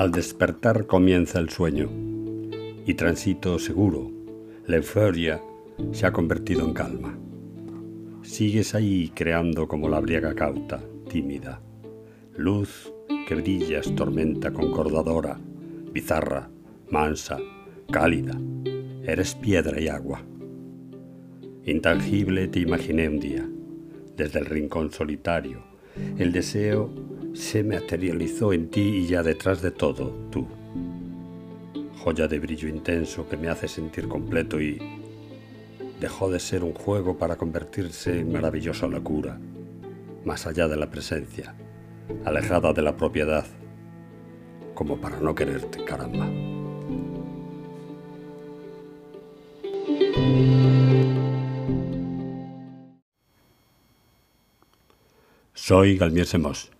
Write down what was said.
Al despertar comienza el sueño y transito seguro. La euforia se ha convertido en calma. Sigues ahí creando como la briega cauta, tímida. Luz que brillas, tormenta concordadora, bizarra, mansa, cálida. Eres piedra y agua. Intangible te imaginé un día, desde el rincón solitario. El deseo se materializó en ti y ya detrás de todo, tú. Joya de brillo intenso que me hace sentir completo y dejó de ser un juego para convertirse en maravillosa locura, más allá de la presencia, alejada de la propiedad, como para no quererte, caramba. Soy Galmier Semos.